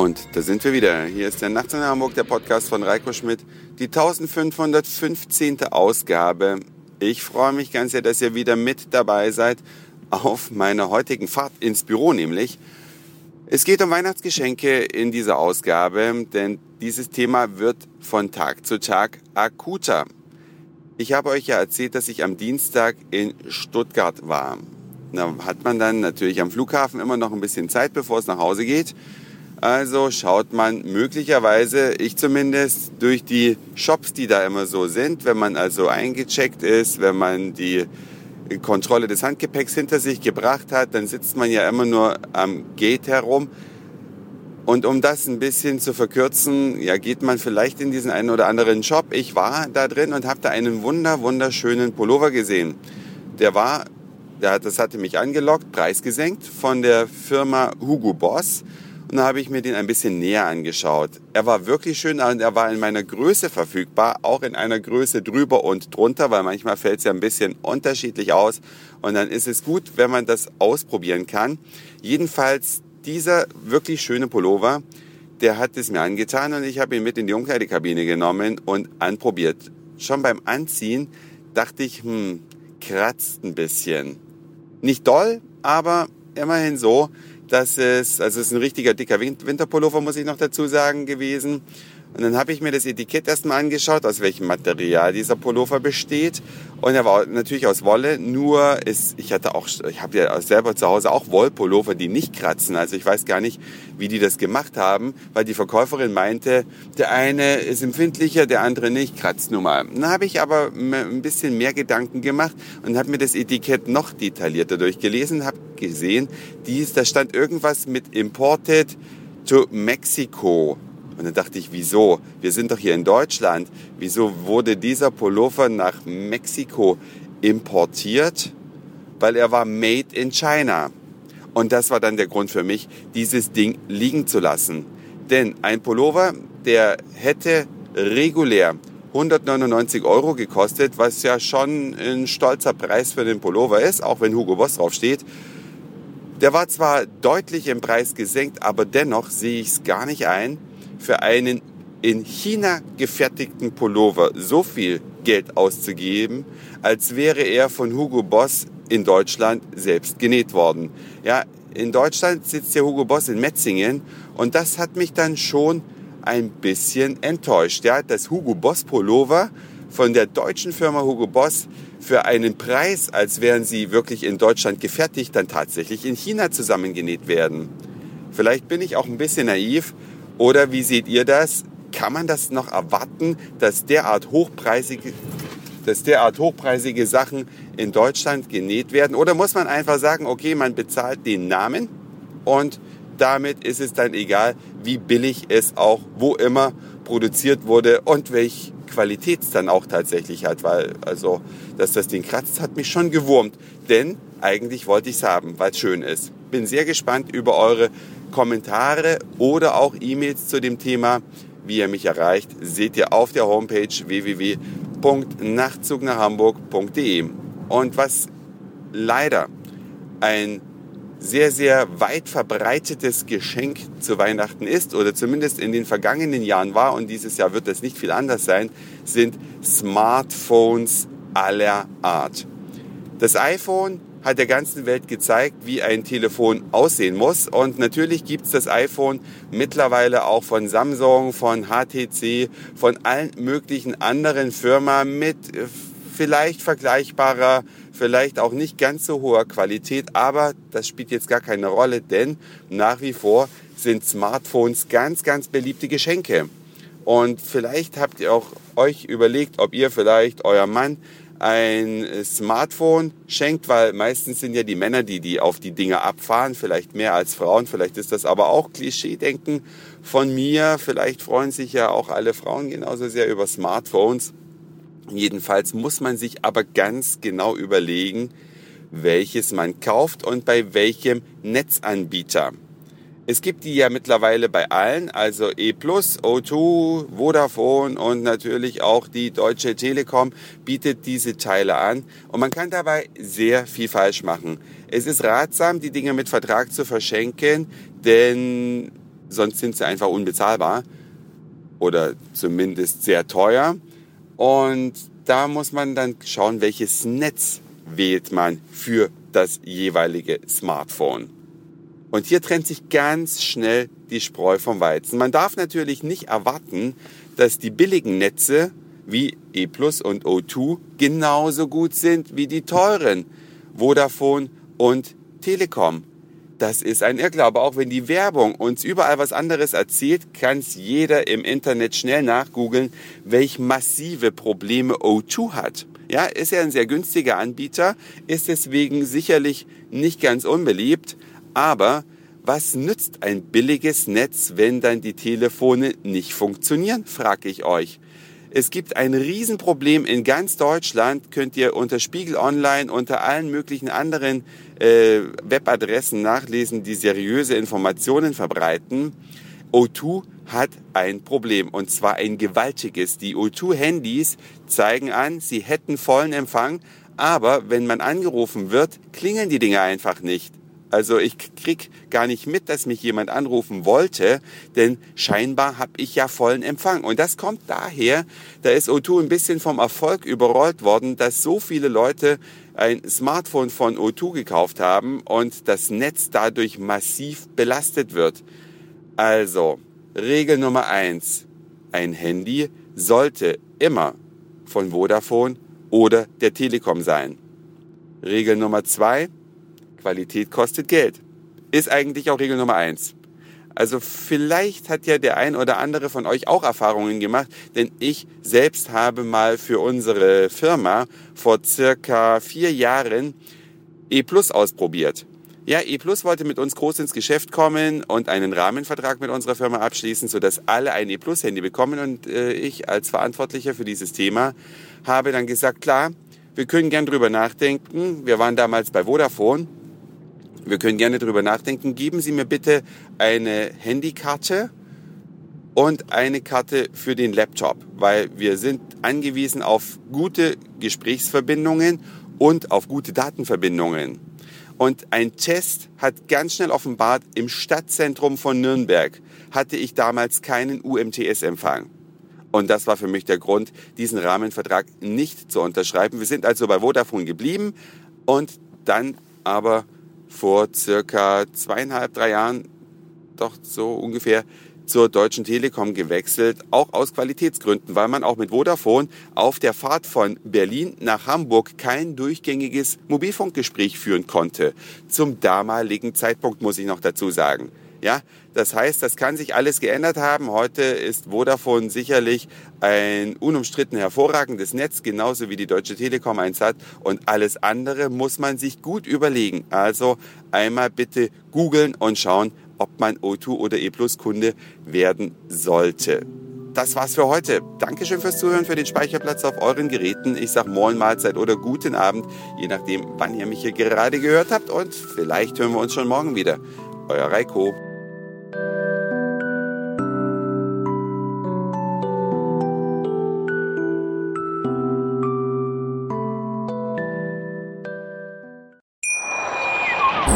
Und da sind wir wieder. Hier ist der Nachts in Hamburg, der Podcast von Reiko Schmidt, die 1515. Ausgabe. Ich freue mich ganz sehr, dass ihr wieder mit dabei seid auf meiner heutigen Fahrt ins Büro nämlich. Es geht um Weihnachtsgeschenke in dieser Ausgabe, denn dieses Thema wird von Tag zu Tag akuter. Ich habe euch ja erzählt, dass ich am Dienstag in Stuttgart war. Da hat man dann natürlich am Flughafen immer noch ein bisschen Zeit, bevor es nach Hause geht. Also schaut man möglicherweise, ich zumindest, durch die Shops, die da immer so sind, wenn man also eingecheckt ist, wenn man die Kontrolle des Handgepäcks hinter sich gebracht hat, dann sitzt man ja immer nur am Gate herum. Und um das ein bisschen zu verkürzen, ja, geht man vielleicht in diesen einen oder anderen Shop. Ich war da drin und habe da einen wunder, wunderschönen Pullover gesehen. Der war, der, das hatte mich angelockt, preisgesenkt von der Firma Hugo Boss. Und da habe ich mir den ein bisschen näher angeschaut. Er war wirklich schön und er war in meiner Größe verfügbar, auch in einer Größe drüber und drunter, weil manchmal fällt es ja ein bisschen unterschiedlich aus. Und dann ist es gut, wenn man das ausprobieren kann. Jedenfalls dieser wirklich schöne Pullover, der hat es mir angetan und ich habe ihn mit in die Umkleidekabine genommen und anprobiert. Schon beim Anziehen dachte ich, hm, kratzt ein bisschen. Nicht doll, aber immerhin so, dass es, also es ist ein richtiger dicker Winterpullover, muss ich noch dazu sagen, gewesen. Und dann habe ich mir das Etikett erstmal angeschaut, aus welchem Material dieser Pullover besteht. Und er war natürlich aus Wolle, nur ist, ich hatte auch, ich habe ja selber zu Hause auch Wollpullover, die nicht kratzen. Also ich weiß gar nicht, wie die das gemacht haben, weil die Verkäuferin meinte, der eine ist empfindlicher, der andere nicht, kratzt nun mal. Dann habe ich aber ein bisschen mehr Gedanken gemacht und habe mir das Etikett noch detaillierter durchgelesen, habe gesehen, dies, da stand irgendwas mit Imported to Mexico. Und dann dachte ich, wieso? Wir sind doch hier in Deutschland. Wieso wurde dieser Pullover nach Mexiko importiert? Weil er war made in China. Und das war dann der Grund für mich, dieses Ding liegen zu lassen. Denn ein Pullover, der hätte regulär 199 Euro gekostet, was ja schon ein stolzer Preis für den Pullover ist, auch wenn Hugo Boss draufsteht. Der war zwar deutlich im Preis gesenkt, aber dennoch sehe ich es gar nicht ein, für einen in China gefertigten Pullover so viel Geld auszugeben, als wäre er von Hugo Boss in Deutschland selbst genäht worden. Ja, in Deutschland sitzt der Hugo Boss in Metzingen und das hat mich dann schon ein bisschen enttäuscht. Ja, das Hugo Boss Pullover von der deutschen Firma Hugo Boss für einen Preis, als wären sie wirklich in Deutschland gefertigt, dann tatsächlich in China zusammengenäht werden. Vielleicht bin ich auch ein bisschen naiv, oder wie seht ihr das? Kann man das noch erwarten, dass derart hochpreisige, dass derart hochpreisige Sachen in Deutschland genäht werden? Oder muss man einfach sagen, okay, man bezahlt den Namen und damit ist es dann egal, wie billig es auch wo immer produziert wurde und welche Qualität es dann auch tatsächlich hat, weil also, dass das Ding kratzt, hat mich schon gewurmt. Denn eigentlich wollte ich es haben, weil es schön ist. Bin sehr gespannt über eure Kommentare oder auch E-Mails zu dem Thema. Wie ihr mich erreicht, seht ihr auf der Homepage www.nachtzugnachhamburg.de. Und was leider ein sehr, sehr weit verbreitetes Geschenk zu Weihnachten ist oder zumindest in den vergangenen Jahren war und dieses Jahr wird das nicht viel anders sein, sind Smartphones aller Art. Das iPhone hat der ganzen Welt gezeigt, wie ein Telefon aussehen muss. Und natürlich gibt's das iPhone mittlerweile auch von Samsung, von HTC, von allen möglichen anderen Firmen mit äh, vielleicht vergleichbarer, vielleicht auch nicht ganz so hoher Qualität. Aber das spielt jetzt gar keine Rolle, denn nach wie vor sind Smartphones ganz, ganz beliebte Geschenke. Und vielleicht habt ihr auch euch überlegt, ob ihr vielleicht euer Mann ein Smartphone schenkt, weil meistens sind ja die Männer, die die auf die Dinge abfahren, vielleicht mehr als Frauen, vielleicht ist das aber auch Klischee-Denken von mir, vielleicht freuen sich ja auch alle Frauen genauso sehr über Smartphones. Jedenfalls muss man sich aber ganz genau überlegen, welches man kauft und bei welchem Netzanbieter. Es gibt die ja mittlerweile bei allen, also E+, O2, Vodafone und natürlich auch die Deutsche Telekom bietet diese Teile an und man kann dabei sehr viel falsch machen. Es ist ratsam, die Dinge mit Vertrag zu verschenken, denn sonst sind sie einfach unbezahlbar oder zumindest sehr teuer. Und da muss man dann schauen, welches Netz wählt man für das jeweilige Smartphone. Und hier trennt sich ganz schnell die Spreu vom Weizen. Man darf natürlich nicht erwarten, dass die billigen Netze wie E Plus und O2 genauso gut sind wie die teuren Vodafone und Telekom. Das ist ein Irrglaube. Auch wenn die Werbung uns überall was anderes erzählt, kann es jeder im Internet schnell nachgoogeln, welch massive Probleme O2 hat. Ja, ist ja ein sehr günstiger Anbieter, ist deswegen sicherlich nicht ganz unbeliebt, aber was nützt ein billiges Netz, wenn dann die Telefone nicht funktionieren, frage ich euch. Es gibt ein Riesenproblem in ganz Deutschland, könnt ihr unter Spiegel Online, unter allen möglichen anderen äh, Webadressen nachlesen, die seriöse Informationen verbreiten. O2 hat ein Problem und zwar ein gewaltiges. Die O2-Handys zeigen an, sie hätten vollen Empfang, aber wenn man angerufen wird, klingeln die Dinge einfach nicht. Also ich krieg gar nicht mit, dass mich jemand anrufen wollte, denn scheinbar habe ich ja vollen Empfang. Und das kommt daher, da ist O2 ein bisschen vom Erfolg überrollt worden, dass so viele Leute ein Smartphone von O2 gekauft haben und das Netz dadurch massiv belastet wird. Also, Regel Nummer eins: Ein Handy sollte immer von Vodafone oder der Telekom sein. Regel Nummer zwei: Qualität kostet Geld. Ist eigentlich auch Regel Nummer eins. Also vielleicht hat ja der ein oder andere von euch auch Erfahrungen gemacht, denn ich selbst habe mal für unsere Firma vor circa vier Jahren E Plus ausprobiert. Ja, E Plus wollte mit uns groß ins Geschäft kommen und einen Rahmenvertrag mit unserer Firma abschließen, sodass alle ein E Plus Handy bekommen. Und äh, ich als Verantwortlicher für dieses Thema habe dann gesagt, klar, wir können gern drüber nachdenken. Wir waren damals bei Vodafone wir können gerne drüber nachdenken. Geben Sie mir bitte eine Handykarte und eine Karte für den Laptop, weil wir sind angewiesen auf gute Gesprächsverbindungen und auf gute Datenverbindungen. Und ein Test hat ganz schnell offenbart, im Stadtzentrum von Nürnberg hatte ich damals keinen UMTS-Empfang. Und das war für mich der Grund, diesen Rahmenvertrag nicht zu unterschreiben. Wir sind also bei Vodafone geblieben und dann aber vor circa zweieinhalb, drei Jahren, doch so ungefähr, zur Deutschen Telekom gewechselt, auch aus Qualitätsgründen, weil man auch mit Vodafone auf der Fahrt von Berlin nach Hamburg kein durchgängiges Mobilfunkgespräch führen konnte. Zum damaligen Zeitpunkt muss ich noch dazu sagen. Ja, das heißt, das kann sich alles geändert haben. Heute ist Vodafone sicherlich ein unumstritten hervorragendes Netz, genauso wie die Deutsche Telekom eins hat. Und alles andere muss man sich gut überlegen. Also einmal bitte googeln und schauen, ob man O2 oder E Plus Kunde werden sollte. Das war's für heute. Dankeschön fürs Zuhören, für den Speicherplatz auf euren Geräten. Ich sag Moin Mahlzeit oder guten Abend, je nachdem, wann ihr mich hier gerade gehört habt. Und vielleicht hören wir uns schon morgen wieder. Euer Reiko.